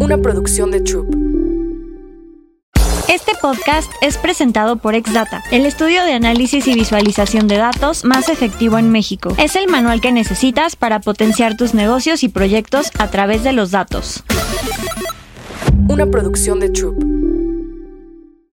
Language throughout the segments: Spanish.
Una producción de Troop. Este podcast es presentado por Exdata, el estudio de análisis y visualización de datos más efectivo en México. Es el manual que necesitas para potenciar tus negocios y proyectos a través de los datos. Una producción de Troop.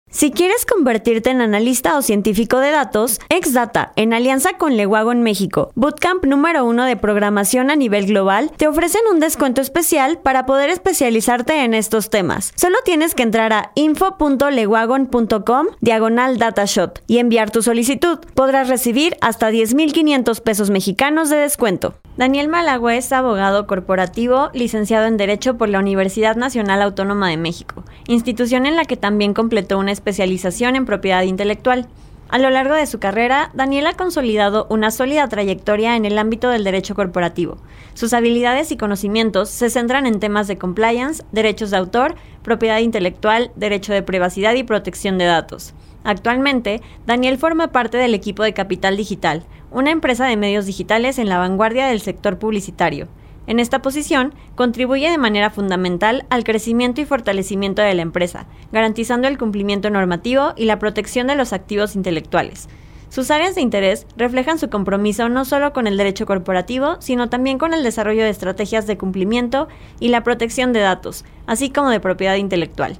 Si quieres convertirte en analista o científico de datos, Exdata, en alianza con Lewagon México, Bootcamp número uno de programación a nivel global, te ofrecen un descuento especial para poder especializarte en estos temas. Solo tienes que entrar a info.lewagon.com diagonal datashot y enviar tu solicitud. Podrás recibir hasta 10.500 pesos mexicanos de descuento. Daniel Malagüe es abogado corporativo, licenciado en Derecho por la Universidad Nacional Autónoma de México, institución en la que también completó una especialización en propiedad intelectual. A lo largo de su carrera, Daniel ha consolidado una sólida trayectoria en el ámbito del derecho corporativo. Sus habilidades y conocimientos se centran en temas de compliance, derechos de autor, propiedad intelectual, derecho de privacidad y protección de datos. Actualmente, Daniel forma parte del equipo de Capital Digital, una empresa de medios digitales en la vanguardia del sector publicitario. En esta posición, contribuye de manera fundamental al crecimiento y fortalecimiento de la empresa, garantizando el cumplimiento normativo y la protección de los activos intelectuales. Sus áreas de interés reflejan su compromiso no solo con el derecho corporativo, sino también con el desarrollo de estrategias de cumplimiento y la protección de datos, así como de propiedad intelectual.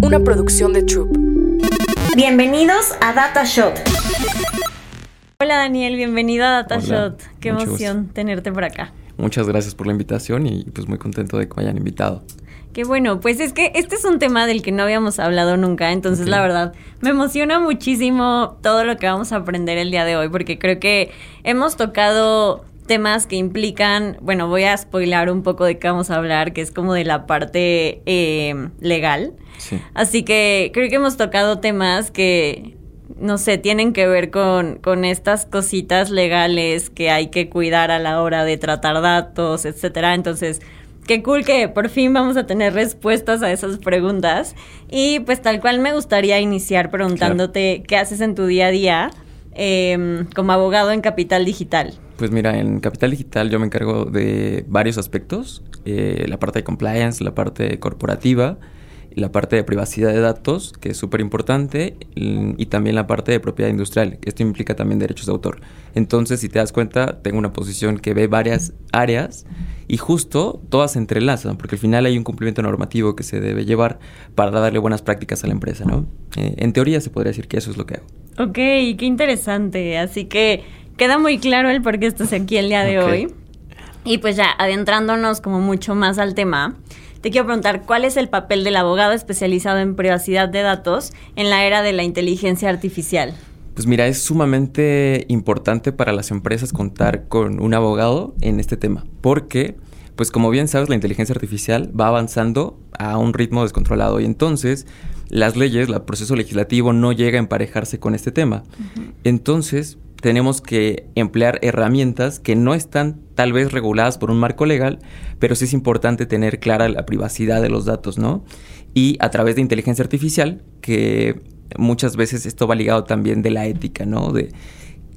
Una producción de Troop. Bienvenidos a DataShot. Hola Daniel, bienvenido a DataShot. Qué emoción tenerte por acá. Muchas gracias por la invitación y pues muy contento de que me hayan invitado. Qué bueno, pues es que este es un tema del que no habíamos hablado nunca, entonces la verdad me emociona muchísimo todo lo que vamos a aprender el día de hoy, porque creo que hemos tocado temas que implican, bueno, voy a spoilar un poco de qué vamos a hablar, que es como de la parte eh, legal. Así que creo que hemos tocado temas que no sé, tienen que ver con, con estas cositas legales que hay que cuidar a la hora de tratar datos, etcétera. Entonces, qué cool que por fin vamos a tener respuestas a esas preguntas. Y pues tal cual me gustaría iniciar preguntándote qué haces en tu día a día em, como abogado en Capital Digital. Pues mira, en Capital Digital yo me encargo de varios aspectos, eh, la parte de compliance, la parte corporativa, la parte de privacidad de datos, que es súper importante, y también la parte de propiedad industrial. Esto implica también derechos de autor. Entonces, si te das cuenta, tengo una posición que ve varias áreas y justo todas se entrelazan, porque al final hay un cumplimiento normativo que se debe llevar para darle buenas prácticas a la empresa, ¿no? Eh, en teoría se podría decir que eso es lo que hago. Ok, qué interesante. Así que queda muy claro el por qué estás aquí el día de hoy. Y pues ya adentrándonos como mucho más al tema, te quiero preguntar, ¿cuál es el papel del abogado especializado en privacidad de datos en la era de la inteligencia artificial? Pues mira, es sumamente importante para las empresas contar con un abogado en este tema, porque, pues como bien sabes, la inteligencia artificial va avanzando a un ritmo descontrolado y entonces las leyes, el proceso legislativo no llega a emparejarse con este tema. Entonces, tenemos que emplear herramientas que no están tal vez reguladas por un marco legal, pero sí es importante tener clara la privacidad de los datos, ¿no? Y a través de inteligencia artificial, que muchas veces esto va ligado también de la ética, ¿no? De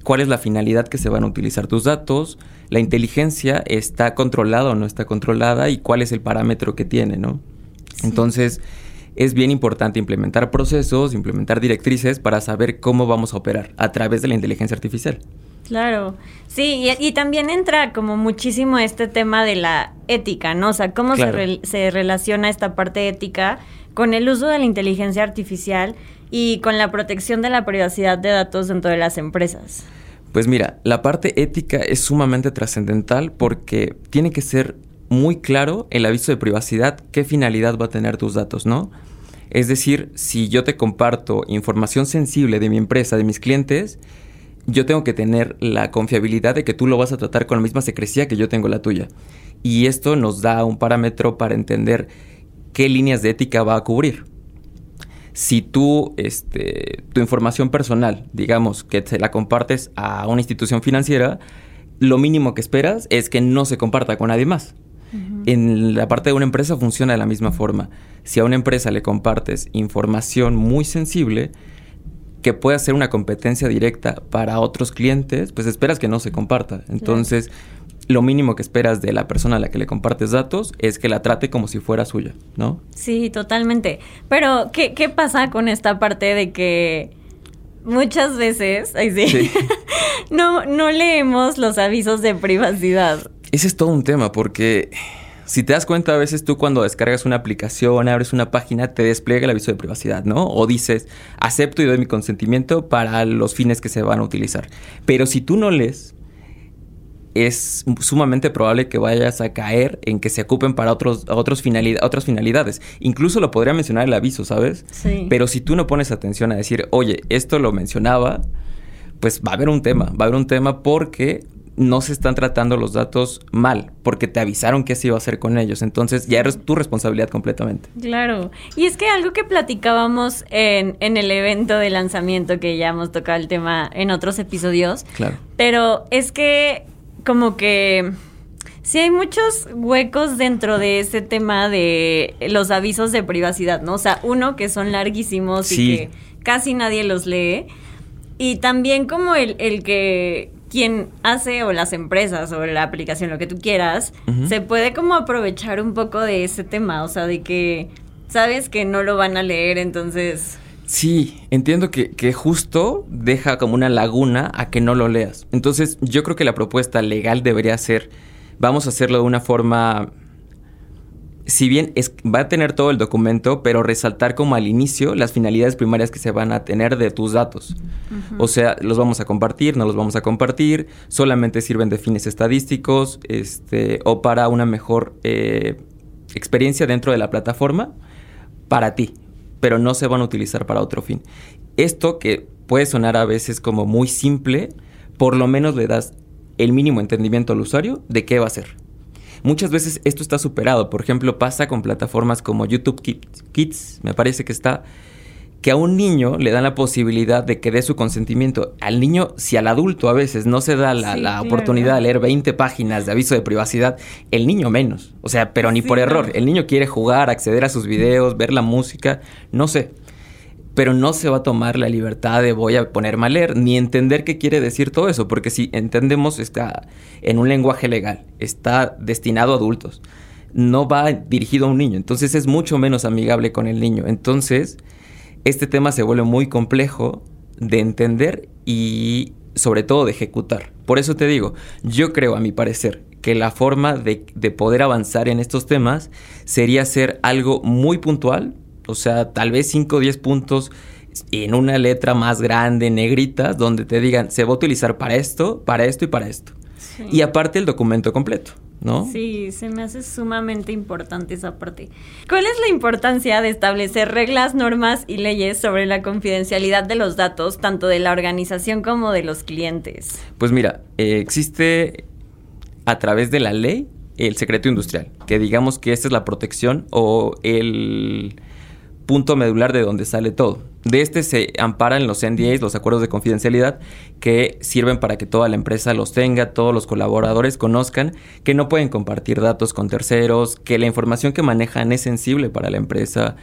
cuál es la finalidad que se van a utilizar tus datos, la inteligencia está controlada o no está controlada y cuál es el parámetro que tiene, ¿no? Entonces, es bien importante implementar procesos, implementar directrices para saber cómo vamos a operar a través de la inteligencia artificial. Claro, sí, y, también entra como muchísimo este tema de la ética, ¿no? O sea, cómo se, se relaciona esta parte ética con el uso de la inteligencia artificial y con la protección de la privacidad de datos dentro de las empresas. Pues mira, la parte ética es sumamente trascendental porque tiene que ser muy claro el aviso de privacidad qué finalidad va a tener tus datos, ¿no? Es decir, si yo te comparto información sensible de mi empresa, de mis clientes, yo tengo que tener la confiabilidad de que tú lo vas a tratar con la misma secrecía que yo tengo la tuya. Y esto nos da un parámetro para entender qué líneas de ética va a cubrir. Si tú, este, tu información personal, digamos, que se la compartes a una institución financiera, lo mínimo que esperas es que no se comparta con nadie más. En la parte de una empresa funciona de la misma forma. Si a una empresa le compartes información muy sensible, que pueda ser una competencia directa para otros clientes, pues esperas que no se comparta. Entonces, lo mínimo que esperas de la persona a la que le compartes datos es que la trate como si fuera suya, ¿no? Sí, totalmente. Pero, ¿qué, qué pasa con esta parte de que muchas veces ay, sí, no, no leemos los avisos de privacidad? Ese es todo un tema porque si te das cuenta, a veces tú cuando descargas una aplicación, abres una página, te despliega el aviso de privacidad, ¿no? O dices, acepto y doy mi consentimiento para los fines que se van a utilizar. Pero si tú no lees, es sumamente probable que vayas a caer en que se ocupen para otros, otros otras finalidades. Incluso lo podría mencionar el aviso, ¿sabes? Sí. Pero si tú no pones atención a decir, oye, esto lo mencionaba, pues va a haber un tema, va a haber un tema porque no se están tratando los datos mal, porque te avisaron que se iba a hacer con ellos. Entonces ya es tu responsabilidad completamente. Claro. Y es que algo que platicábamos en, en el evento de lanzamiento, que ya hemos tocado el tema en otros episodios. Claro. Pero es que como que sí hay muchos huecos dentro de ese tema de los avisos de privacidad, ¿no? O sea, uno que son larguísimos Sí. y que casi nadie los lee. Y también como el, el que quien hace o las empresas o la aplicación, lo que tú quieras, se puede como aprovechar un poco de ese tema, o sea, de que sabes que no lo van a leer, entonces... Sí, entiendo que, que justo deja como una laguna a que no lo leas. Entonces, yo creo que la propuesta legal debería ser, vamos a hacerlo de una forma, si bien es, va a tener todo el documento, pero resaltar como al inicio las finalidades primarias que se van a tener de tus datos. O sea, los vamos a compartir, no los vamos a compartir, solamente sirven de fines estadísticos, este, o para una mejor eh, experiencia dentro de la plataforma para ti, pero no se van a utilizar para otro fin. Esto que puede sonar a veces como muy simple, por lo menos le das el mínimo entendimiento al usuario de qué va a ser. Muchas veces esto está superado, por ejemplo, pasa con plataformas como YouTube Kids, me parece que está, que a un niño le dan la posibilidad de que dé su consentimiento. Al niño, si al adulto a veces no se da la, Sí, la claro. oportunidad de leer 20 páginas de aviso de privacidad, el niño menos. O sea, pero ni Sí, por no. error. El niño quiere jugar, acceder a sus videos, ver la música, no sé. Pero no se va a tomar la libertad de voy a ponerme a leer, ni entender qué quiere decir todo eso, porque si entendemos está en un lenguaje legal, está destinado a adultos, no va dirigido a un niño, entonces es mucho menos amigable con el niño. Entonces, este tema se vuelve muy complejo de entender y sobre todo de ejecutar. Por eso te digo, yo creo, a mi parecer, que la forma de, de poder avanzar en estos temas sería hacer algo muy puntual, o sea, tal vez 5 o 10 puntos en una letra más grande, negritas, donde te digan, se va a utilizar para esto, para esto y para esto. Y aparte el documento completo, ¿no? Sí, se me hace sumamente importante esa parte. ¿Cuál es la importancia de establecer reglas, normas y leyes sobre la confidencialidad de los datos, tanto de la organización como de los clientes? Pues mira, eh, existe a través de la ley el secreto industrial, que digamos que esta es la protección o el punto medular de donde sale todo. De este se amparan los NDAs, los acuerdos de confidencialidad, que sirven para que toda la empresa los tenga, todos los colaboradores conozcan que no pueden compartir datos con terceros, que la información que manejan es sensible para la empresa,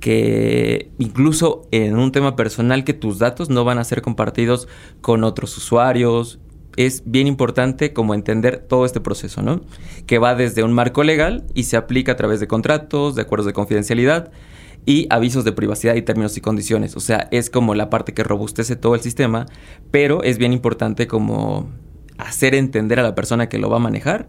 que incluso en un tema personal que tus datos no van a ser compartidos con otros usuarios. Es bien importante como entender todo este proceso, ¿no? Que va desde un marco legal y se aplica a través de contratos, de acuerdos de confidencialidad y avisos de privacidad y términos y condiciones. O sea, es como la parte que robustece todo el sistema, pero es bien importante como hacer entender a la persona que lo va a manejar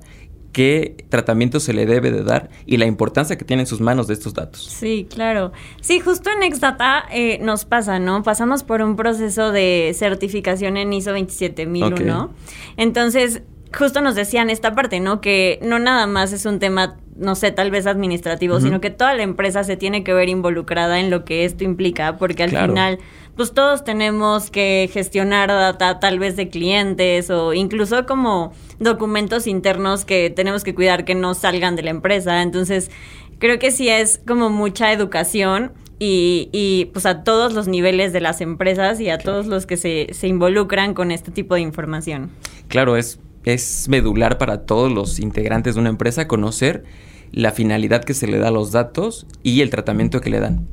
qué tratamiento se le debe de dar y la importancia que tiene en sus manos de estos datos. Sí, claro. Sí, justo en Exdata eh, nos pasa, ¿no? Pasamos por un proceso de certificación en ISO 27001. Ok. Entonces, justo nos decían esta parte, ¿no? Que no nada más es un tema, no sé, tal vez administrativo, sino que toda la empresa se tiene que ver involucrada en lo que esto implica, porque al Claro. final, pues todos tenemos que gestionar data tal vez de clientes o incluso como documentos internos que tenemos que cuidar que no salgan de la empresa. Entonces, creo que sí es como mucha educación y, y, pues a todos los niveles de las empresas y a todos los que se, se involucran con este tipo de información. Claro, es, es medular para todos los integrantes de una empresa conocer la finalidad que se le da a los datos y el tratamiento que le dan.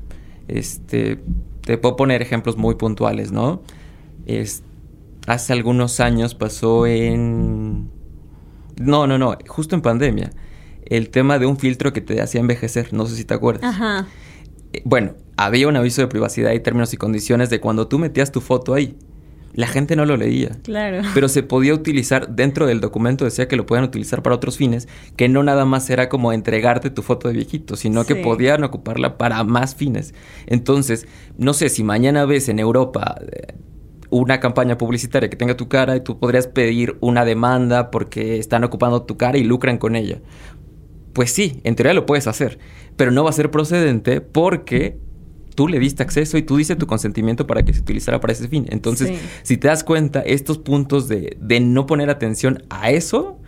Este, te puedo poner ejemplos muy puntuales, ¿no? Es, hace algunos años pasó en No, no, no, justo en pandemia. El tema de un filtro que te hacía envejecer, no sé si te acuerdas. Ajá. Eh, Bueno, había un aviso de privacidad y términos y condiciones de cuando tú metías tu foto ahí. La gente no lo leía. Claro. Pero se podía utilizar, dentro del documento decía que lo podían utilizar para otros fines, que no nada más era como entregarte tu foto de viejito, sino que podían ocuparla para más fines. Entonces, no sé, si mañana ves en Europa eh, una campaña publicitaria que tenga tu cara y tú podrías pedir una demanda porque están ocupando tu cara y lucran con ella. Pues sí, en teoría lo puedes hacer, pero no va a ser procedente porque tú le diste acceso y tú diste tu consentimiento para que se utilizara para ese fin. Entonces, Sí. si te das cuenta, estos puntos de, de no poner atención a eso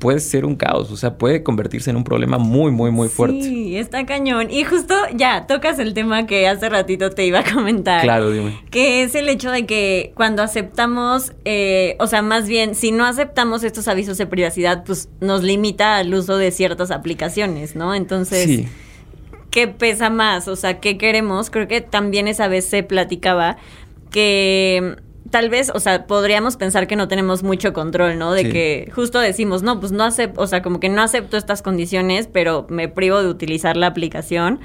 puede ser un caos, o sea, puede convertirse en un problema muy, muy, muy fuerte. Sí, está cañón. Y justo ya tocas el tema que hace ratito te iba a comentar. Claro, dime. Que es el hecho de que cuando aceptamos, eh, o sea, más bien, si no aceptamos estos avisos de privacidad, pues nos limita al uso de ciertas aplicaciones, ¿no? Entonces, Sí, ¿qué pesa más? O sea, ¿qué queremos? Creo que también esa vez se platicaba que mm, tal vez, o sea, podríamos pensar que no tenemos mucho control, ¿no? De Sí. que justo decimos, no, pues no acepto, o sea, como que no acepto estas condiciones, pero me privo de utilizar la aplicación.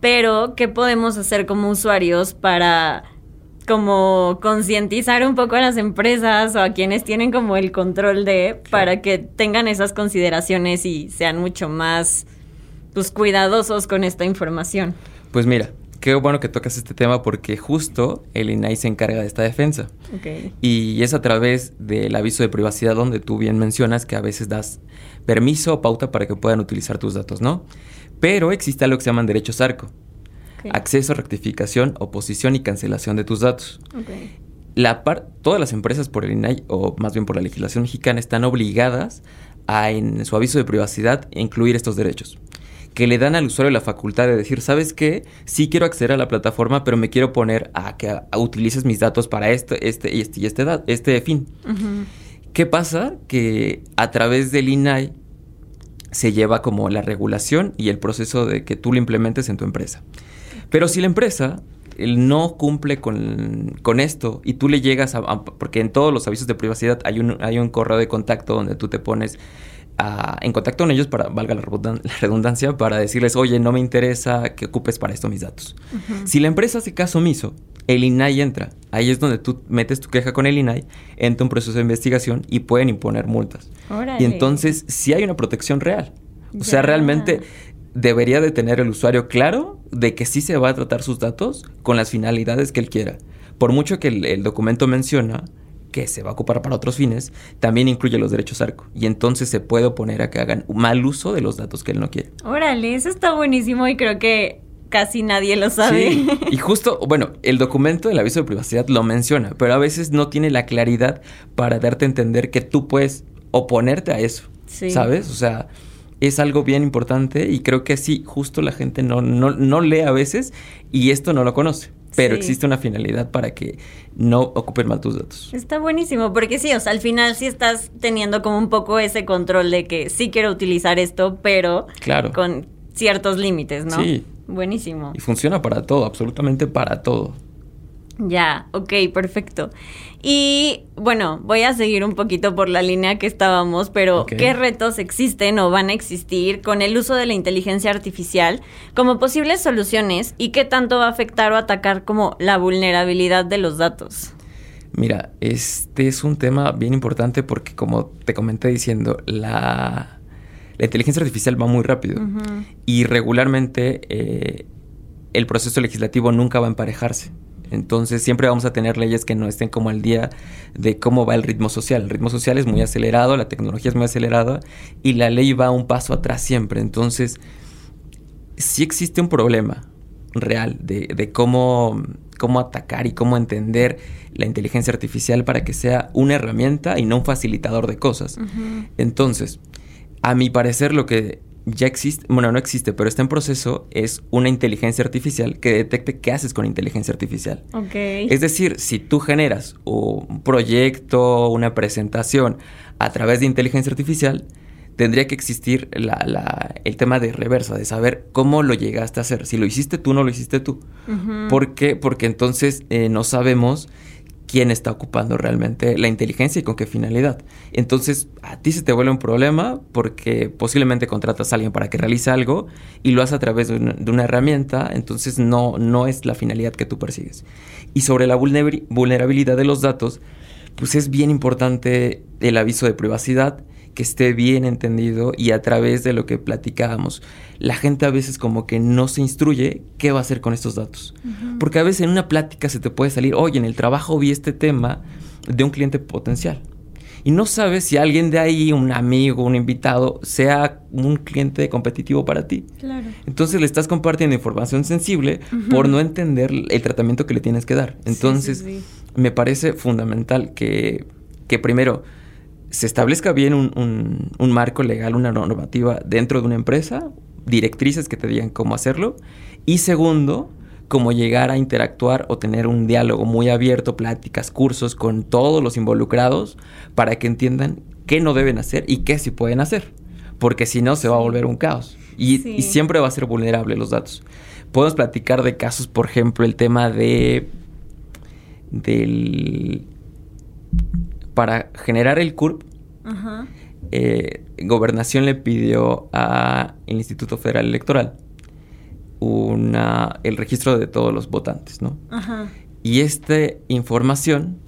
Pero, ¿qué podemos hacer como usuarios para como concientizar un poco a las empresas o a quienes tienen como el control de para que tengan esas consideraciones y sean mucho más pues cuidadosos con esta información. pues mira, qué bueno que tocas este tema porque justo el INAI se encarga de esta defensa. Y es a través del aviso de privacidad donde tú bien mencionas que a veces das permiso o pauta para que puedan utilizar tus datos, ¿no? Pero existe algo que se llaman derechos ARCO. Acceso, rectificación, oposición y cancelación de tus datos. La par todas las empresas por el INAI, o más bien por la legislación mexicana, están obligadas a, en su aviso de privacidad, incluir estos derechos. Que le dan al usuario la facultad de decir, ¿sabes qué? Sí quiero acceder a la plataforma, pero me quiero poner a que a- a utilices mis datos para este, este y este y este, este fin. ¿Qué pasa? Que a través del INAI se lleva como la regulación y el proceso de que tú lo implementes en tu empresa. Pero si la empresa él no cumple con, con esto y tú le llegas a, a- Porque en todos los avisos de privacidad hay un, hay un correo de contacto donde tú te pones a- en contacto con ellos para, valga la redundan- la redundancia, para decirles, oye, no me interesa que ocupes para esto mis datos. Si la empresa hace caso omiso, el INAI entra. Ahí es donde tú metes tu queja con el INAI, entra un proceso de investigación y pueden imponer multas. Órale. Y entonces sí hay una protección real. O sea, realmente debería de tener el usuario claro de que sí se va a tratar sus datos con las finalidades que él quiera. Por mucho que el, el documento menciona que se va a ocupar para otros fines, también incluye los derechos ARCO. Y entonces se puede oponer a que hagan mal uso de los datos que él no quiere. Órale, eso está buenísimo y creo que casi nadie lo sabe. Sí, y justo, bueno, el documento del aviso de privacidad lo menciona, pero a veces no tiene la claridad para darte a entender que tú puedes oponerte a eso, Sí. ¿sabes? O sea, es algo bien importante y creo que sí, justo la gente no, no, no lee a veces y esto no lo conoce, pero Sí. existe una finalidad para que no ocupen mal tus datos. Está buenísimo, porque sí, o sea, al final sí estás teniendo como un poco ese control de que sí quiero utilizar esto, pero Claro. con ciertos límites, ¿no? Sí. Buenísimo. Y funciona para todo, absolutamente para todo. Ya, ok, perfecto. Y bueno, voy a seguir un poquito por la línea que estábamos, pero. ¿qué retos existen o van a existir con el uso de la inteligencia artificial como posibles soluciones y qué tanto va a afectar o atacar como la vulnerabilidad de los datos? Mira, este es un tema bien importante porque como te comenté diciendo, la, la inteligencia artificial va muy rápido y regularmente eh, el proceso legislativo nunca va a emparejarse. Entonces siempre vamos a tener leyes que no estén como al día de cómo va el ritmo social. El ritmo social es muy acelerado, la tecnología es muy acelerada y la ley va un paso atrás siempre. Entonces sí existe un problema real de, de cómo, cómo atacar y cómo entender la inteligencia artificial para que sea una herramienta y no un facilitador de cosas. Entonces, a mi parecer lo que ya existe, bueno, no existe, pero está en proceso, es una inteligencia artificial que detecte qué haces con inteligencia artificial. Ok. Es decir, si tú generas un proyecto, una presentación a través de inteligencia artificial, tendría que existir la- la- el tema de reversa, de saber cómo lo llegaste a hacer. Si lo hiciste tú, no lo hiciste tú. ¿Por qué? Porque entonces eh, no sabemos quién está ocupando realmente la inteligencia y con qué finalidad. Entonces, a ti se te vuelve un problema porque posiblemente contratas a alguien para que realice algo y lo hace a través de una, herramienta, entonces no, no es la finalidad que tú persigues. Y sobre la vulnerabilidad de los datos, pues es bien importante el aviso de privacidad que esté bien entendido y a través de lo que platicábamos. La gente a veces como que no se instruye qué va a hacer con estos datos. Porque a veces en una plática se te puede salir, oye, en el trabajo vi este tema de un cliente potencial. Y no sabes si alguien de ahí, un amigo, un invitado, sea un cliente competitivo para ti. Claro. Entonces le estás compartiendo información sensible por no entender el tratamiento que le tienes que dar. Entonces, me parece fundamental que, que primero se establezca bien un, un, marco legal, una normativa dentro de una empresa, directrices que te digan cómo hacerlo. Y segundo, cómo llegar a interactuar o tener un diálogo muy abierto, pláticas, cursos con todos los involucrados para que entiendan qué no deben hacer y qué sí pueden hacer. Porque si no, se va a volver un caos. Y, y siempre va a ser vulnerable los datos. Podemos platicar de casos, por ejemplo, el tema de del para generar el CURP, eh, Gobernación le pidió al Instituto Federal Electoral una, el registro de todos los votantes, ¿no? Y esta información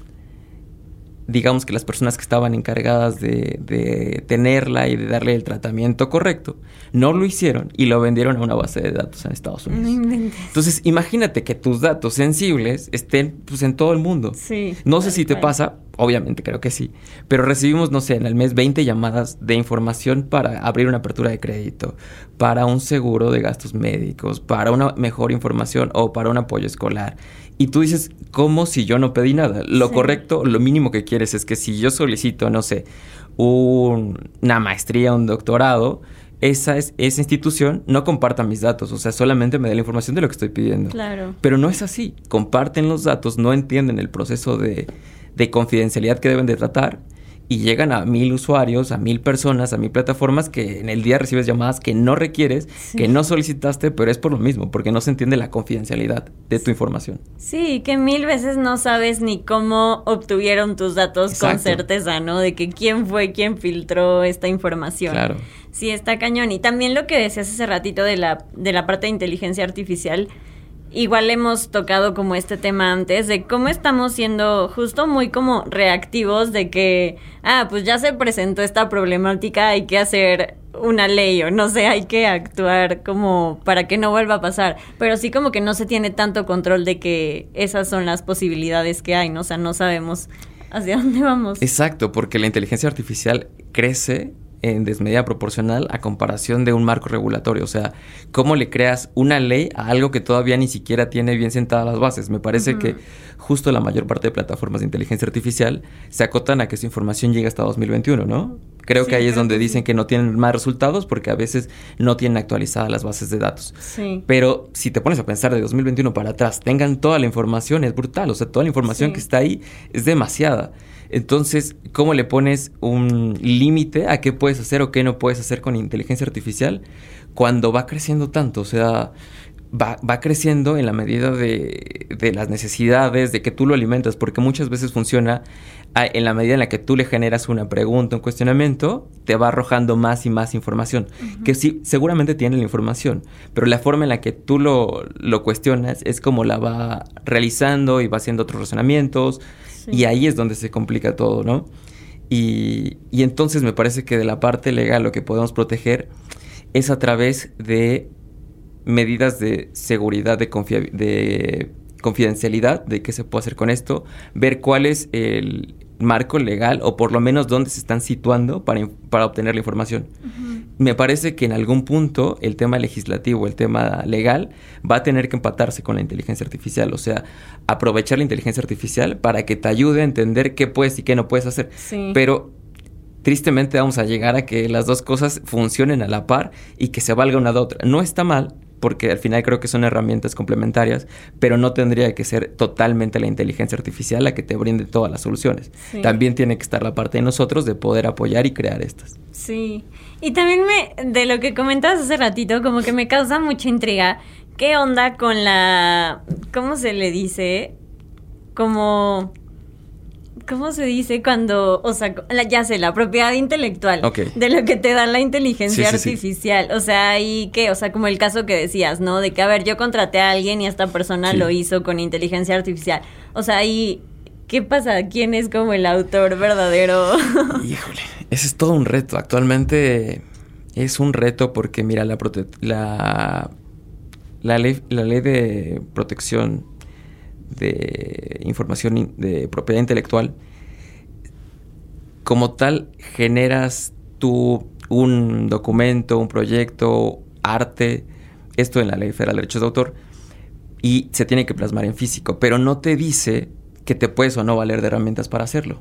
digamos que las personas que estaban encargadas de, tenerla y de darle el tratamiento correcto, no lo hicieron y lo vendieron a una base de datos en Estados Unidos. Entonces, imagínate que tus datos sensibles estén pues, en todo el mundo. Sí, no sé si te pasa, obviamente creo que sí, pero recibimos, no sé, en el mes 20 llamadas de información para abrir una apertura de crédito, para un seguro de gastos médicos, para una mejor información o para un apoyo escolar. Y tú dices, ¿cómo si yo no pedí nada? Lo correcto, lo mínimo que quieres es que si yo solicito, no sé, una maestría, un doctorado, esa, es, esa institución no comparta mis datos, o sea, solamente me dé la información de lo que estoy pidiendo. Claro. Pero no es así. Comparten los datos, no entienden el proceso de, de confidencialidad que deben de tratar y llegan a mil usuarios, a mil personas, a mil plataformas que en el día recibes llamadas que no requieres, que no solicitaste, pero es por lo mismo, porque no se entiende la confidencialidad de tu información. Sí, que mil veces no sabes ni cómo obtuvieron tus datos con certeza, ¿no? De que quién fue quien filtró esta información. Claro. Sí, está cañón. Y también lo que decías hace ratito de la, de la parte de inteligencia artificial igual hemos tocado como este tema antes de cómo estamos siendo justo muy como reactivos de que, ah, pues ya se presentó esta problemática, hay que hacer una ley o no sé, hay que actuar como para que no vuelva a pasar, pero sí como que no se tiene tanto control de que esas son las posibilidades que hay, ¿no? O sea, no sabemos hacia dónde vamos. Exacto, porque la inteligencia artificial crece en desmedida proporcional a comparación de un marco regulatorio. O sea, ¿cómo le creas una ley a algo que todavía ni siquiera tiene bien sentadas las bases? Me parece que justo la mayor parte de plataformas de inteligencia artificial se acotan a que su información llegue hasta 2021, ¿no? Creo que ahí es donde dicen que no tienen más resultados porque a veces no tienen actualizadas las bases de datos. Sí. Pero si te pones a pensar de 2021 para atrás, tengan toda la información, es brutal. O sea, toda la información que está ahí es demasiada. Entonces, ¿cómo le pones un límite a qué puedes hacer o qué no puedes hacer con inteligencia artificial cuando va creciendo tanto? O sea, va, va creciendo en la medida de, de, las necesidades, de que tú lo alimentas, porque muchas veces funciona en la medida en la que tú le generas una pregunta, un cuestionamiento, te va arrojando más y más información, que sí, seguramente tiene la información, pero la forma en la que tú lo, lo cuestionas es como la va realizando y va haciendo otros razonamientos, y ahí es donde se complica todo, ¿no? Y, y entonces me parece que de la parte legal lo que podemos proteger es a través de medidas de seguridad, de, de confidencialidad, de qué se puede hacer con esto, ver cuál es el marco legal o por lo menos dónde se están situando para, para obtener la información. Me parece que en algún punto el tema legislativo, el tema legal, va a tener que empatarse con la inteligencia artificial, o sea, aprovechar la inteligencia artificial para que te ayude a entender qué puedes y qué no puedes hacer. Pero tristemente vamos a llegar a que las dos cosas funcionen a la par y que se valga una de otra. No está mal, porque al final creo que son herramientas complementarias, pero no tendría que ser totalmente la inteligencia artificial la que te brinde todas las soluciones. También tiene que estar la parte de nosotros de poder apoyar y crear estas. Sí, y también me, de lo que comentabas hace ratito, como que me causa mucha intriga, ¿qué onda con la, ¿cómo se le dice? Como ¿Cómo se dice cuando, o sea, ya sé, la propiedad intelectual de lo que te da la inteligencia artificial? O sea, ¿y qué? O sea, como el caso que decías, ¿no? De que, a ver, yo contraté a alguien y esta persona lo hizo con inteligencia artificial. O sea, ¿y qué pasa? ¿Quién es como el autor verdadero? Híjole, ese es todo un reto. Actualmente es un reto porque, mira, la, la, la, ley, la ley de protección de información de propiedad intelectual, como tal generas tú un documento, un proyecto, arte, esto en la Ley Federal de Derechos de Autor, y se tiene que plasmar en físico, pero no te dice que te puedes o no valer de herramientas para hacerlo.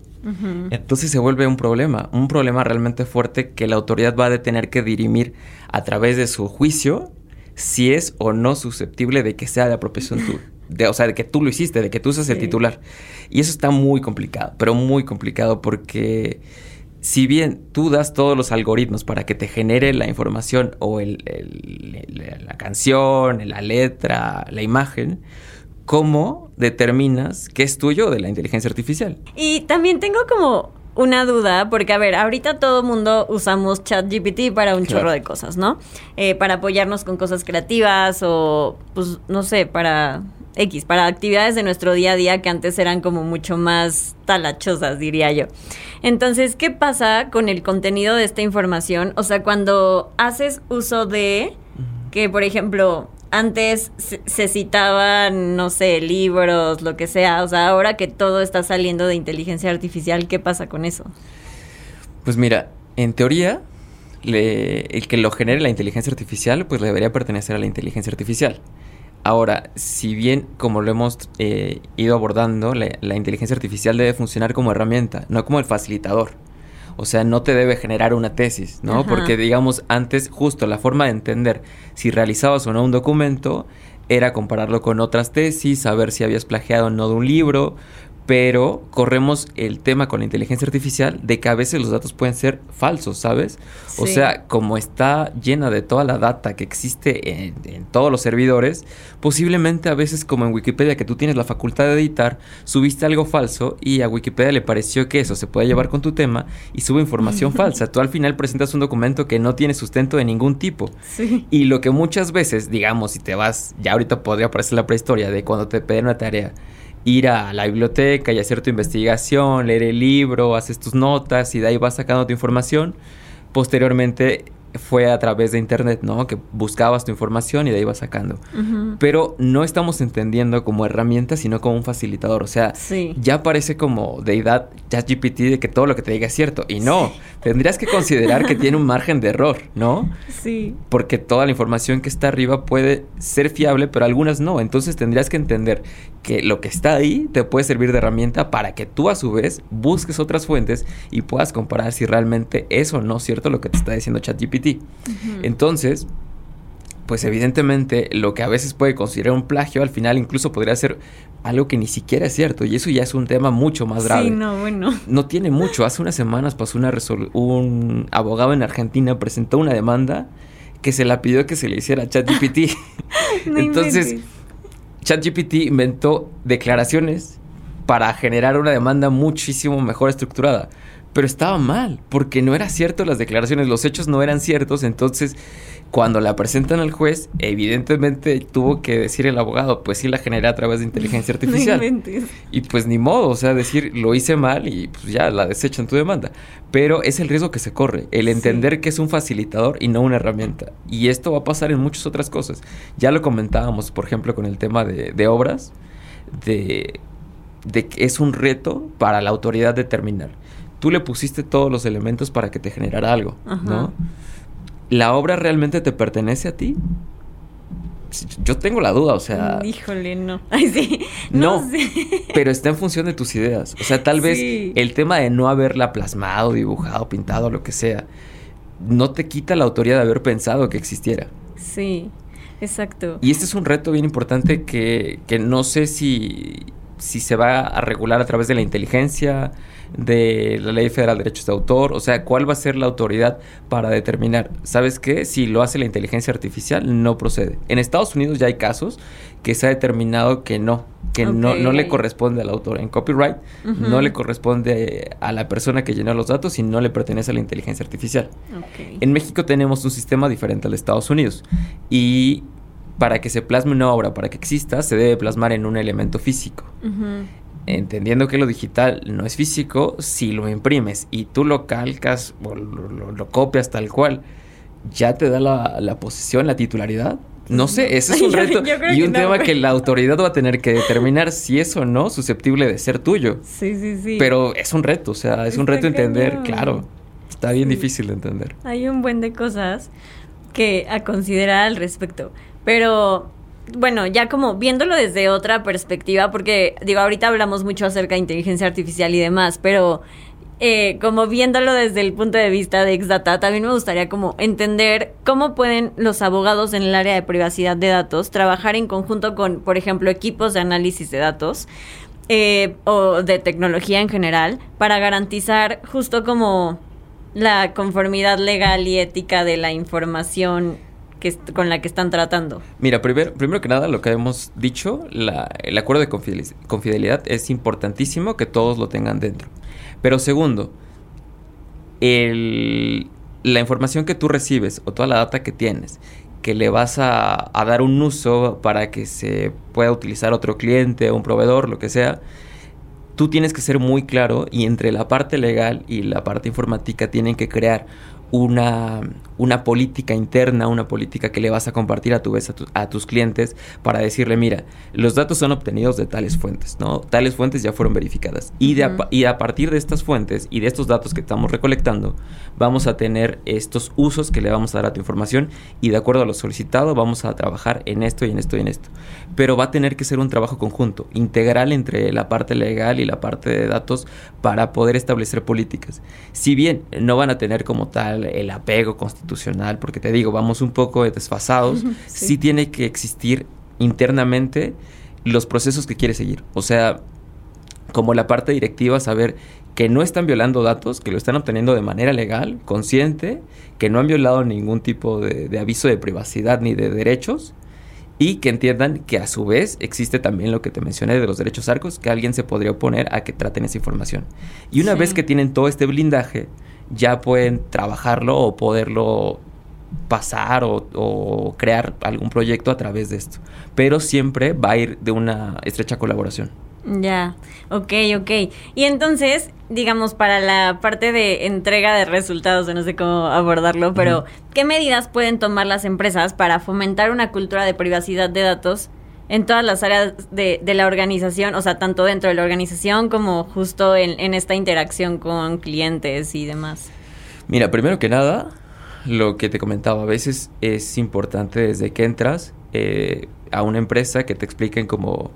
Entonces se vuelve un problema, un problema realmente fuerte que la autoridad va a tener que dirimir a través de su juicio si es o no susceptible de que sea de apropiación tuya de, o sea, de que tú lo hiciste, de que tú seas el titular. Y eso está muy complicado, pero muy complicado porque si bien tú das todos los algoritmos para que te genere la información o el, la canción, la letra, la imagen, ¿cómo determinas qué es tuyo de la inteligencia artificial? Y también tengo como una duda, porque a ver, ahorita todo mundo usamos ChatGPT para un chorro de cosas, ¿no? Eh, para apoyarnos con cosas creativas o, pues, no sé, para X, para actividades de nuestro día a día que antes eran como mucho más talachosas, diría yo. Entonces, ¿qué pasa con el contenido de esta información? O sea, cuando haces uso de que, por ejemplo, antes se, citaban, no sé, libros, lo que sea. O sea, ahora que todo está saliendo de inteligencia artificial, ¿qué pasa con eso? Pues mira, en teoría, el que lo genere la inteligencia artificial, pues le debería pertenecer a la inteligencia artificial. Ahora, si bien, como lo hemos eh, ido abordando, la, inteligencia artificial debe funcionar como herramienta, no como el facilitador. O sea, no te debe generar una tesis, ¿no? Porque, digamos, antes, justo la forma de entender si realizabas o no un documento era compararlo con otras tesis, saber si habías plagiado o no de un libro, pero corremos el tema con la inteligencia artificial de que a veces los datos pueden ser falsos, ¿sabes? O sea, como está llena de toda la data que existe en, todos los servidores, posiblemente a veces como en Wikipedia que tú tienes la facultad de editar, subiste algo falso y a Wikipedia le pareció que eso se puede llevar con tu tema y sube información falsa. Tú al final presentas un documento que no tiene sustento de ningún tipo. Sí. Y lo que muchas veces, digamos, si te vas, ya ahorita podría aparecer la prehistoria de cuando te piden una tarea ir a la biblioteca y hacer tu investigación, leer el libro, haces tus notas y de ahí vas sacando tu información. Posteriormente fue a través de internet, ¿no? Que buscabas tu información y de ahí vas sacando. Pero no estamos entendiendo como herramienta, sino como un facilitador. O sea, ya parece como deidad ChatGPT de que todo lo que te diga es cierto. Y no, tendrías que considerar que tiene un margen de error, ¿no? Sí. Porque toda la información que está arriba puede ser fiable, pero algunas no. Entonces tendrías que entender que lo que está ahí te puede servir de herramienta para que tú a su vez busques otras fuentes y puedas comparar si realmente es o no cierto lo que te está diciendo ChatGPT. Entonces, pues evidentemente lo que a veces puede considerar un plagio, al final incluso podría ser algo que ni siquiera es cierto. Y eso ya es un tema mucho más grave. Sí, no, bueno. No tiene mucho. Hace unas semanas pasó una un abogado en Argentina presentó una demanda que se la pidió que se le hiciera a ChatGPT. Entonces, ChatGPT inventó declaraciones para generar una demanda muchísimo mejor estructurada. Pero estaba mal, porque no era cierto las declaraciones, los hechos no eran ciertos, entonces cuando la presentan al juez, evidentemente tuvo que decir el abogado, pues sí la generé a través de inteligencia artificial. y pues ni modo, o sea, decir lo hice mal y pues ya la desechan tu demanda. Pero es el riesgo que se corre, el entender que es un facilitador y no una herramienta. Y esto va a pasar en muchas otras cosas. Ya lo comentábamos, por ejemplo, con el tema de, obras, de, de que es un reto para la autoridad determinar. Tú le pusiste todos los elementos para que te generara algo, ¿no? ¿la obra realmente te pertenece a ti? Yo tengo la duda, o sea. Híjole, no. Ay, sí. No, pero está en función de tus ideas. O sea, tal vez el tema de no haberla plasmado, dibujado, pintado, lo que sea, no te quita la autoría de haber pensado que existiera. Sí, exacto. Y este es un reto bien importante que, que no sé si, si se va a regular a través de la inteligencia, de la Ley Federal de Derechos de Autor, o sea, cuál va a ser la autoridad para determinar, ¿sabes qué? Si lo hace la inteligencia artificial, no procede. En Estados Unidos ya hay casos que se ha determinado que no, que no, no le corresponde al autor. En copyright no le corresponde a la persona que llenó los datos y no le pertenece a la inteligencia artificial. En México tenemos un sistema diferente al de Estados Unidos y para que se plasme una obra, para que exista, se debe plasmar en un elemento físico. Entendiendo que lo digital no es físico, si lo imprimes y tú lo calcas o lo, copias tal cual, ya te da la, la posesión, la titularidad. No sé, ese es un reto y un tema que la autoridad va a tener que determinar si es o no susceptible de ser tuyo. Sí, sí, sí. Pero es un reto, o sea, es un reto entender, claro. Está bien difícil de entender. Hay un buen de cosas que a considerar al respecto. Pero bueno, ya como viéndolo desde otra perspectiva, porque digo, ahorita hablamos mucho acerca de inteligencia artificial y demás, pero eh, como viéndolo desde el punto de vista de Exdata, también me gustaría como entender cómo pueden los abogados en el área de privacidad de datos trabajar en conjunto con, por ejemplo, equipos de análisis de datos eh, o de tecnología en general para garantizar justo como la conformidad legal y ética de la información que con la que están tratando? Mira, primero, primero que nada, lo que hemos dicho, el acuerdo de confidencialidad es importantísimo que todos lo tengan dentro. Pero segundo, la información que tú recibes o toda la data que tienes, que le vas a, a dar un uso para que se pueda utilizar otro cliente, un proveedor, lo que sea, tú tienes que ser muy claro y entre la parte legal y la parte informática tienen que crear una, una política interna, una política que le vas a compartir a tu vez a, tus clientes para decirle, mira, los datos son obtenidos de tales fuentes, ¿no? Tales fuentes ya fueron verificadas. Y, de y a partir de estas fuentes y de estos datos que estamos recolectando, vamos a tener estos usos que le vamos a dar a tu información y de acuerdo a lo solicitado vamos a trabajar en esto y en esto y en esto. Pero va a tener que ser un trabajo conjunto, integral entre la parte legal y la parte de datos para poder establecer políticas. Si bien no van a tener como tal el apego constitucional, porque te digo, vamos un poco desfasados, sí. tiene que existir internamente los procesos que quiere seguir. O sea, como la parte directiva, saber que no están violando datos, que lo están obteniendo de manera legal, consciente, que no han violado ningún tipo de, de aviso de privacidad ni de derechos, y que entiendan que a su vez existe también lo que te mencioné de los derechos arcos, que alguien se podría oponer a que traten esa información. Y una vez que tienen todo este blindaje, ya pueden trabajarlo o poderlo pasar o, crear algún proyecto a través de esto. Pero siempre va a ir de una estrecha colaboración. Ya, ok, ok. Y entonces, digamos, para la parte de entrega de resultados, no sé cómo abordarlo, pero ¿qué medidas pueden tomar las empresas para fomentar una cultura de privacidad de datos en todas las áreas de, de, la organización, o sea, tanto dentro de la organización como justo en, en, esta interacción con clientes y demás? Mira, primero que nada, lo que te comentaba, a veces es importante desde que entras eh, a una empresa que te expliquen como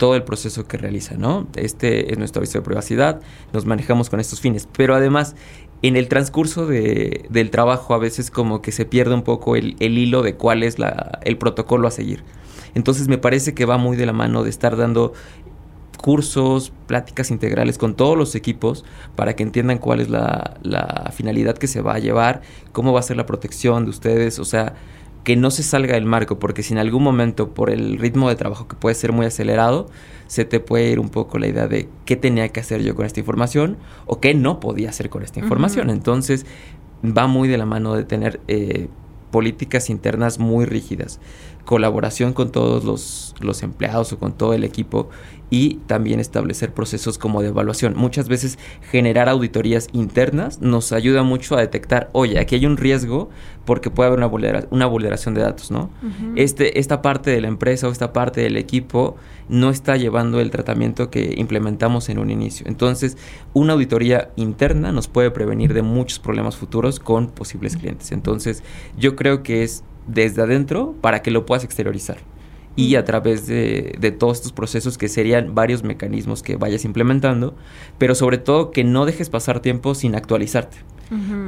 todo el proceso que realiza, ¿no? Este es nuestro aviso de privacidad, nos manejamos con estos fines, pero además en el transcurso de, del trabajo a veces como que se pierde un poco el, hilo de cuál es la, el protocolo a seguir. Entonces me parece que va muy de la mano de estar dando cursos, pláticas integrales con todos los equipos para que entiendan cuál es la, la, finalidad que se va a llevar, cómo va a ser la protección de ustedes, o sea, que no se salga del marco, porque si en algún momento por el ritmo de trabajo que puede ser muy acelerado, se te puede ir un poco la idea de qué tenía que hacer yo con esta información o qué no podía hacer con esta información. Entonces va muy de la mano de tener eh, políticas internas muy rígidas colaboración con todos los, los, empleados o con todo el equipo y también establecer procesos como de evaluación. Muchas veces generar auditorías internas nos ayuda mucho a detectar, oye, aquí hay un riesgo porque puede haber una, una vulneración de datos, ¿no? este, esta parte de la empresa o esta parte del equipo no está llevando el tratamiento que implementamos en un inicio. Entonces, una auditoría interna nos puede prevenir de muchos problemas futuros con posibles clientes. Entonces, yo creo que es desde adentro para que lo puedas exteriorizar. Y a través de, de, todos estos procesos que serían varios mecanismos que vayas implementando, pero sobre todo que no dejes pasar tiempo sin actualizarte.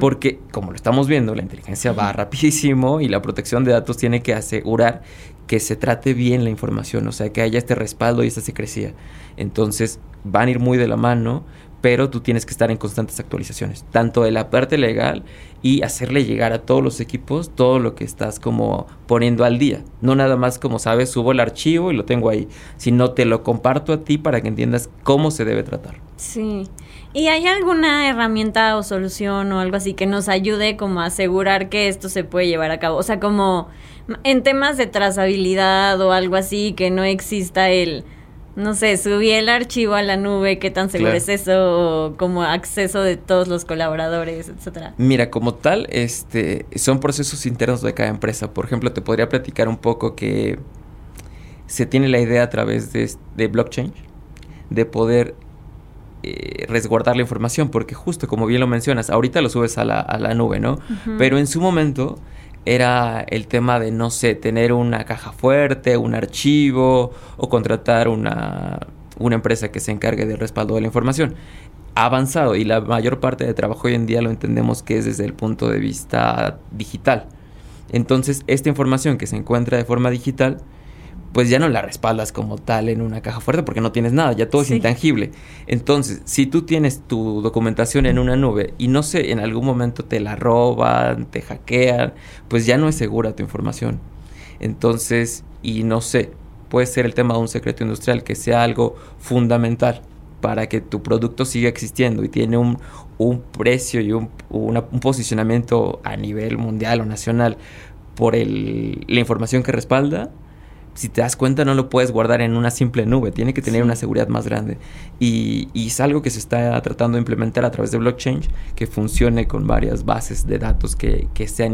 Porque, como lo estamos viendo, la inteligencia va rapidísimo y la protección de datos tiene que asegurar que se trate bien la información, o sea, que haya este respaldo y esta secrecía. Entonces, van a ir muy de la mano, pero tú tienes que estar en constantes actualizaciones, tanto de la parte legal y hacerle llegar a todos los equipos todo lo que estás como poniendo al día. No nada más como sabes, subo el archivo y lo tengo ahí, sino te lo comparto a ti para que entiendas cómo se debe tratar. Sí. ¿Y hay alguna herramienta o solución o algo así que nos ayude como a asegurar que esto se puede llevar a cabo? O sea, como en temas de trazabilidad o algo así, que no exista el no sé, subí el archivo a la nube, qué tan seguro es eso, como acceso de todos los colaboradores, etcétera. Mira, como tal, este, son procesos internos de cada empresa. Por ejemplo, te podría platicar un poco que se tiene la idea a través de, de blockchain de poder eh, resguardar la información, porque justo como bien lo mencionas, ahorita lo subes a la, a la nube, ¿no? Pero en su momento era el tema de, no sé, tener una caja fuerte, un archivo o contratar una, una empresa que se encargue del respaldo de la información. Ha avanzado y la mayor parte de trabajo hoy en día lo entendemos que es desde el punto de vista digital. Entonces, esta información que se encuentra de forma digital pues ya no la respaldas como tal en una caja fuerte porque no tienes nada, ya todo es intangible. Entonces, si tú tienes tu documentación en una nube y no sé, en algún momento te la roban, te hackean, pues ya no es segura tu información. Entonces, y no sé, puede ser el tema de un secreto industrial que sea algo fundamental para que tu producto siga existiendo y tiene un, precio y un, un posicionamiento a nivel mundial o nacional por el, la información que respalda, si te das cuenta, no lo puedes guardar en una simple nube, tiene que tener una seguridad más grande. Y, es algo que se está tratando de implementar a través de blockchain, que funcione con varias bases de datos, que, que, sean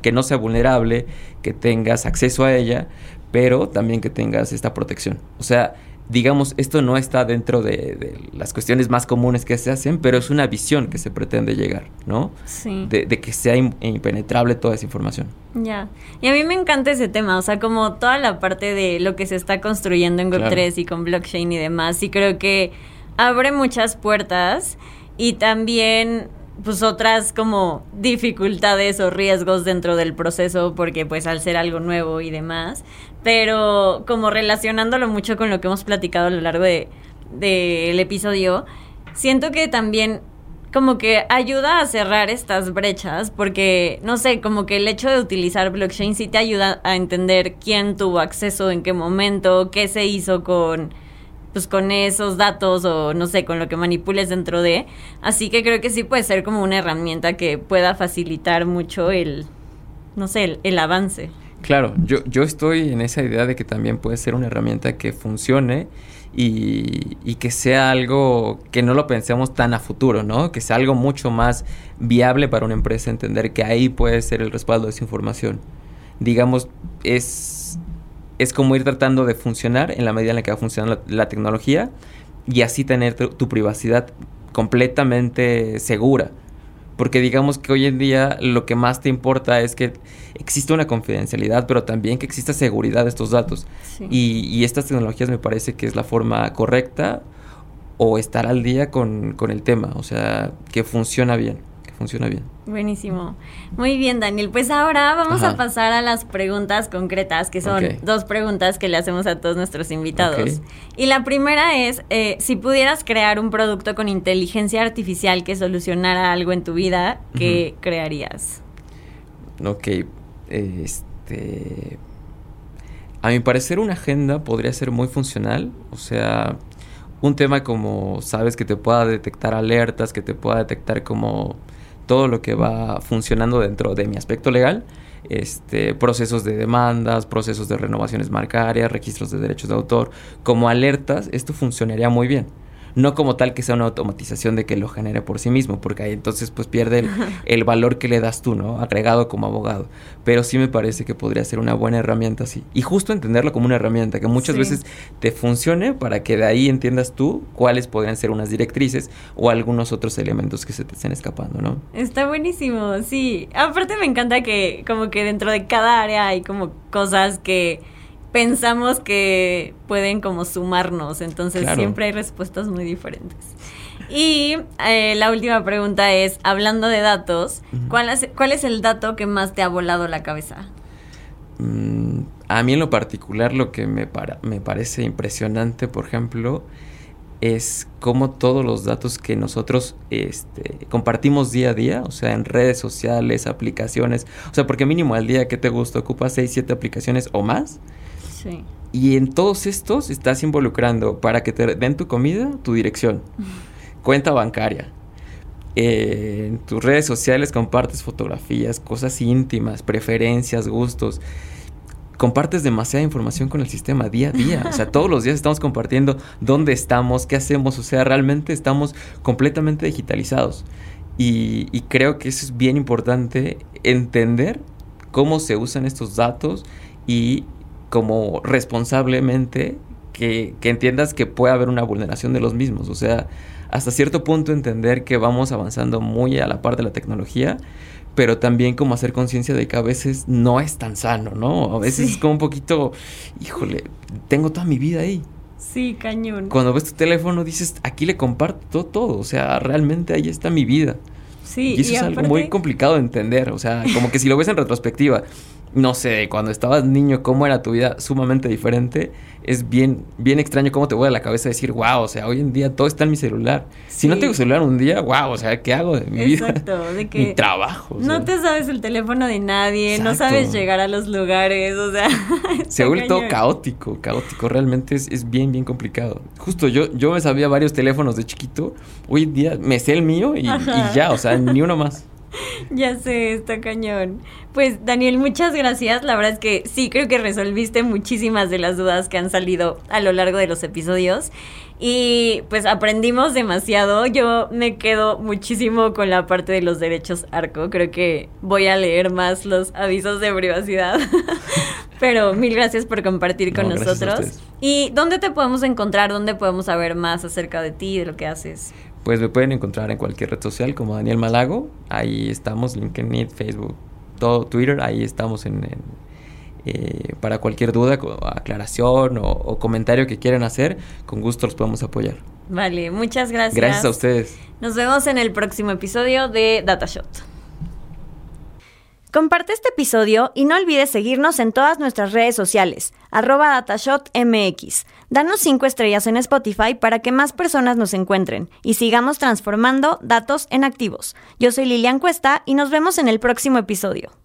que no sea vulnerable, que tengas acceso a ella, pero también que tengas esta protección. O sea, digamos, esto no está dentro de, las cuestiones más comunes que se hacen, pero es una visión que se pretende llegar, ¿no? Sí. De, que sea impenetrable toda esa información. Ya. Y a mí me encanta ese tema, o sea, como toda la parte de lo que se está construyendo en Web3 y con blockchain y demás, y creo que abre muchas puertas y también pues otras como dificultades o riesgos dentro del proceso porque pues al ser algo nuevo y demás, pero como relacionándolo mucho con lo que hemos platicado a lo largo de del episodio, siento que también como que ayuda a cerrar estas brechas porque no sé, como que el hecho de utilizar blockchain sí te ayuda a entender quién tuvo acceso en qué momento, qué se hizo con pues con esos datos o no sé, con lo que manipules dentro de. Así que creo que sí puede ser como una herramienta que pueda facilitar mucho el, no sé, el, avance. Claro, yo, yo estoy en esa idea de que también puede ser una herramienta que funcione y, que sea algo que no lo pensemos tan a futuro, ¿no? Que sea algo mucho más viable para una empresa entender que ahí puede ser el respaldo de esa información. Digamos, es es como ir tratando de funcionar en la medida en la que va funcionando la, la tecnología y así tener tu, privacidad completamente segura. Porque digamos que hoy en día lo que más te importa es que exista una confidencialidad, pero también que exista seguridad de estos datos. Y, y, estas tecnologías me parece que es la forma correcta o estar al día con, con el tema, o sea, que funciona bien funciona bien. Buenísimo. Muy bien, Daniel. Pues ahora vamos a pasar a las preguntas concretas, que son dos preguntas que le hacemos a todos nuestros invitados. Y la primera es, eh, si pudieras crear un producto con inteligencia artificial que solucionara algo en tu vida, ¿qué crearías? Ok, este... A mi parecer una agenda podría ser muy funcional, o sea, un tema como, sabes, que te pueda detectar alertas, que te pueda detectar como todo lo que va funcionando dentro de mi aspecto legal, este, procesos de demandas, procesos de renovaciones marcarias, registros de derechos de autor, como alertas, esto funcionaría muy bien no como tal que sea una automatización de que lo genere por sí mismo, porque ahí entonces pues pierde el, valor que le das tú, ¿no? Agregado como abogado. Pero sí me parece que podría ser una buena herramienta así. Y justo entenderlo como una herramienta que muchas veces te funcione para que de ahí entiendas tú cuáles podrían ser unas directrices o algunos otros elementos que se te estén escapando, ¿no? Está buenísimo, sí. Aparte me encanta que como que dentro de cada área hay como cosas que pensamos que pueden como sumarnos, entonces siempre hay respuestas muy diferentes. Y eh, la última pregunta es, hablando de datos, ¿cuál, es, ¿cuál es el dato que más te ha volado la cabeza? Mm, a mí en lo particular lo que me, para, me parece impresionante, por ejemplo, es cómo todos los datos que nosotros este, compartimos día a día, o sea, en redes sociales, aplicaciones, o sea, porque mínimo al día que te gusta ocupas 6, 7 aplicaciones o más. Sí. Y en todos estos estás involucrando para que te den tu comida, tu dirección, cuenta bancaria. Eh, en tus redes sociales compartes fotografías, cosas íntimas, preferencias, gustos compartes demasiada información con el sistema día a día. O sea, todos los días estamos compartiendo dónde estamos, qué hacemos. O sea, realmente estamos completamente digitalizados. Y, creo que eso es bien importante entender cómo se usan estos datos y como responsablemente que, que, entiendas que puede haber una vulneración de los mismos. O sea, hasta cierto punto entender que vamos avanzando muy a la par de la tecnología, pero también como hacer conciencia de que a veces no es tan sano, ¿no? A veces es como un poquito, híjole, tengo toda mi vida ahí. Sí, cañón. Cuando ves tu teléfono dices, aquí le comparto todo, o sea, realmente ahí está mi vida. Sí, y eso es algo muy complicado de entender, o sea, como que si lo ves en retrospectiva, no sé, cuando estabas niño, cómo era tu vida sumamente diferente, es bien, bien extraño cómo te voy a la cabeza decir, wow, o sea, hoy en día todo está en mi celular. Si no tengo celular un día, wow, o sea, ¿qué hago de mi Exacto, vida? de que mi trabajo. No te sabes el teléfono de nadie, no sabes llegar a los lugares, o sea. Se vuelve todo caótico, caótico, realmente es, es, bien, bien complicado. Justo yo, yo me sabía varios teléfonos de chiquito, hoy en día me sé el mío y, y ya, o sea, ni uno más. Ya sé, está cañón. Pues Daniel, muchas gracias. La verdad es que sí, creo que resolviste muchísimas de las dudas que han salido a lo largo de los episodios. Y pues aprendimos demasiado. Yo me quedo muchísimo con la parte de los derechos arco. Creo que voy a leer más los avisos de privacidad. Pero mil gracias por compartir con nosotros. ¿Y dónde te podemos encontrar? ¿Dónde podemos saber más acerca de ti, de lo que haces? Pues me pueden encontrar en cualquier red social como Daniel Malago. Ahí estamos, LinkedIn, Facebook, todo Twitter. Ahí estamos en, eh, para cualquier duda, aclaración o, comentario que quieran hacer, con gusto los podemos apoyar. Vale, muchas gracias. Gracias a ustedes. Nos vemos en el próximo episodio de Datashot. Comparte este episodio y no olvides seguirnos en todas nuestras redes sociales, arroba datashotmx. Danos 5 estrellas en Spotify para que más personas nos encuentren y sigamos transformando datos en activos. Yo soy Lilian Cuesta y nos vemos en el próximo episodio.